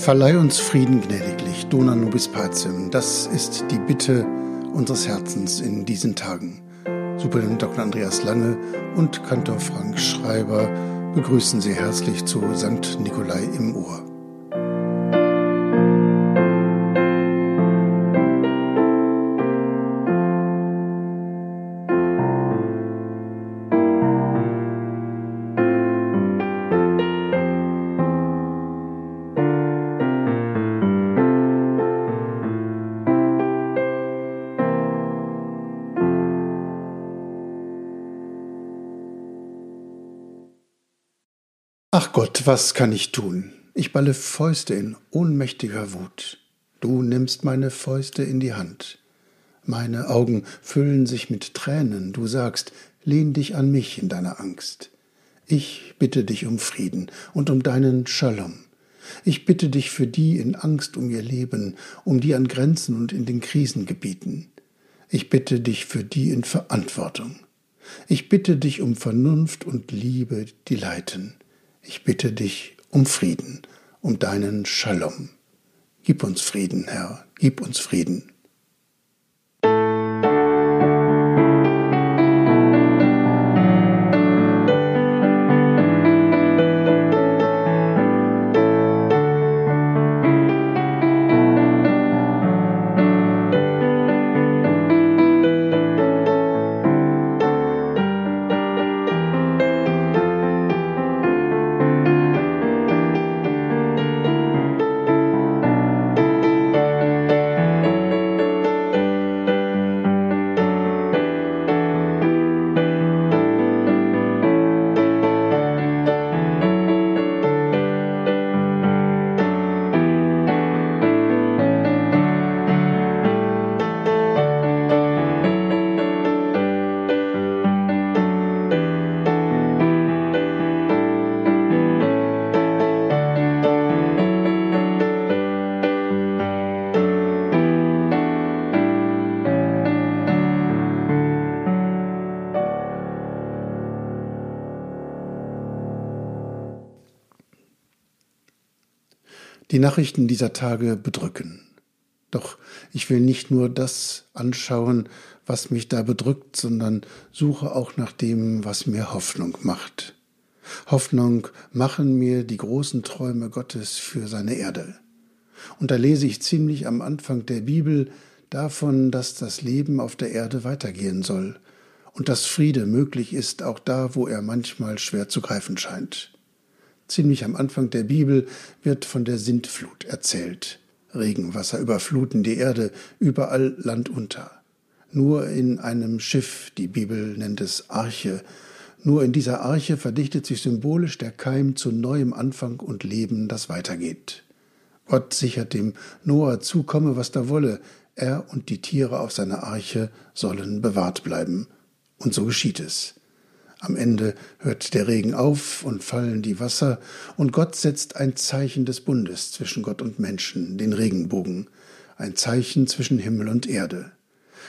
Verleih uns Frieden gnädiglich, Dona nobis pacem. Das ist die Bitte unseres Herzens in diesen Tagen. Superintendent Dr. Andreas Lange und Kantor Frank Schreiber begrüßen Sie herzlich zu St. Nikolai im Ohr. Ach Gott, was kann ich tun? Ich balle Fäuste in ohnmächtiger Wut. Du nimmst meine Fäuste in die Hand. Meine Augen füllen sich mit Tränen. Du sagst, lehn dich an mich in deiner Angst. Ich bitte dich um Frieden und um deinen Shalom. Ich bitte dich für die in Angst um ihr Leben, um die an Grenzen und in den Krisengebieten. Ich bitte dich für die in Verantwortung. Ich bitte dich um Vernunft und Liebe, die leiten. Ich bitte dich um Frieden, um deinen Shalom. Gib uns Frieden, Herr, gib uns Frieden. Die Nachrichten dieser Tage bedrücken. Doch ich will nicht nur das anschauen, was mich da bedrückt, sondern suche auch nach dem, was mir Hoffnung macht. Hoffnung machen mir die großen Träume Gottes für seine Erde. Und da lese ich ziemlich am Anfang der Bibel davon, dass das Leben auf der Erde weitergehen soll und dass Friede möglich ist, auch da, wo er manchmal schwer zu greifen scheint. Ziemlich am Anfang der Bibel wird von der Sintflut erzählt. Regenwasser überfluten die Erde, überall Land unter. Nur in einem Schiff, die Bibel nennt es Arche, nur in dieser Arche verdichtet sich symbolisch der Keim zu neuem Anfang und Leben, das weitergeht. Gott sichert dem Noah zu, komme was da wolle, er und die Tiere auf seiner Arche sollen bewahrt bleiben. Und so geschieht es. Am Ende hört der Regen auf und fallen die Wasser, und Gott setzt ein Zeichen des Bundes zwischen Gott und Menschen, den Regenbogen, ein Zeichen zwischen Himmel und Erde,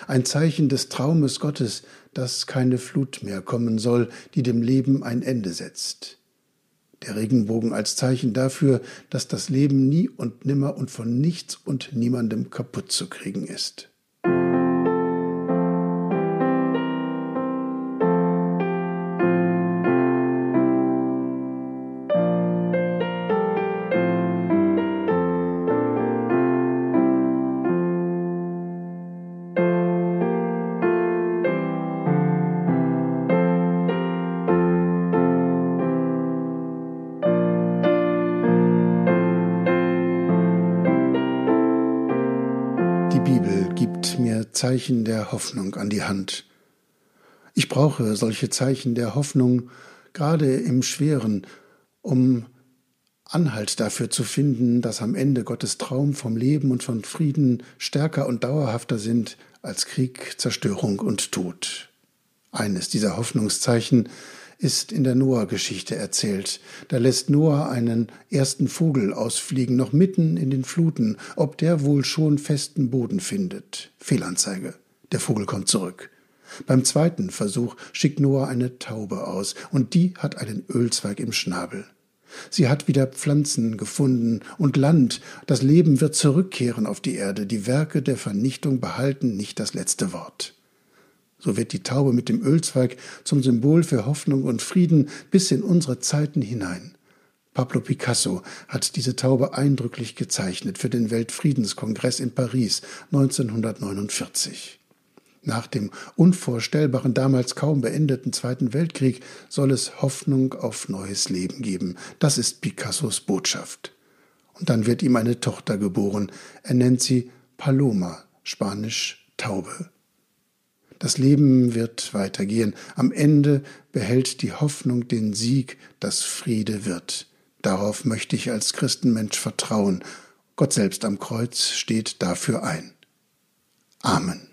ein Zeichen des Traumes Gottes, dass keine Flut mehr kommen soll, die dem Leben ein Ende setzt. Der Regenbogen als Zeichen dafür, dass das Leben nie und nimmer und von nichts und niemandem kaputt zu kriegen ist. Zeichen der Hoffnung an die Hand. Ich brauche solche Zeichen der Hoffnung gerade im Schweren, um Anhalt dafür zu finden, dass am Ende Gottes Traum vom Leben und von Frieden stärker und dauerhafter sind als Krieg, Zerstörung und Tod. Eines dieser Hoffnungszeichen ist in der Noah-Geschichte erzählt. Da lässt Noah einen ersten Vogel ausfliegen, noch mitten in den Fluten, ob der wohl schon festen Boden findet. Fehlanzeige. Der Vogel kommt zurück. Beim zweiten Versuch schickt Noah eine Taube aus, und die hat einen Ölzweig im Schnabel. Sie hat wieder Pflanzen gefunden und Land. Das Leben wird zurückkehren auf die Erde. Die Werke der Vernichtung behalten nicht das letzte Wort. So wird die Taube mit dem Ölzweig zum Symbol für Hoffnung und Frieden bis in unsere Zeiten hinein. Pablo Picasso hat diese Taube eindrücklich gezeichnet für den Weltfriedenskongress in Paris 1949. Nach dem unvorstellbaren, damals kaum beendeten Zweiten Weltkrieg soll es Hoffnung auf neues Leben geben. Das ist Picassos Botschaft. Und dann wird ihm eine Tochter geboren. Er nennt sie Paloma, spanisch Taube. Das Leben wird weitergehen. Am Ende behält die Hoffnung den Sieg, dass Friede wird. Darauf möchte ich als Christenmensch vertrauen. Gott selbst am Kreuz steht dafür ein. Amen.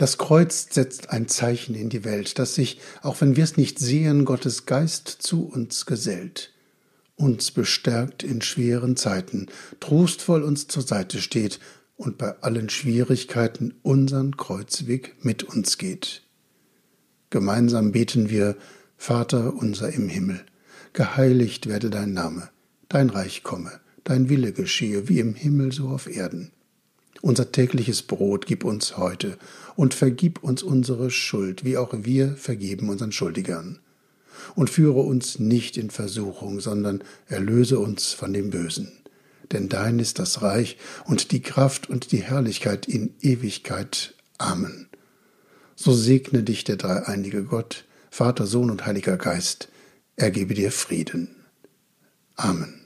Das Kreuz setzt ein Zeichen in die Welt, das sich, auch wenn wir es nicht sehen, Gottes Geist zu uns gesellt, uns bestärkt in schweren Zeiten, trostvoll uns zur Seite steht und bei allen Schwierigkeiten unseren Kreuzweg mit uns geht. Gemeinsam beten wir, Vater unser im Himmel, geheiligt werde dein Name, dein Reich komme, dein Wille geschehe, wie im Himmel so auf Erden. Unser tägliches Brot gib uns heute und vergib uns unsere Schuld, wie auch wir vergeben unseren Schuldigern. Und führe uns nicht in Versuchung, sondern erlöse uns von dem Bösen. Denn dein ist das Reich und die Kraft und die Herrlichkeit in Ewigkeit. Amen. So segne dich der dreieinige Gott, Vater, Sohn und Heiliger Geist. Er gebe dir Frieden. Amen.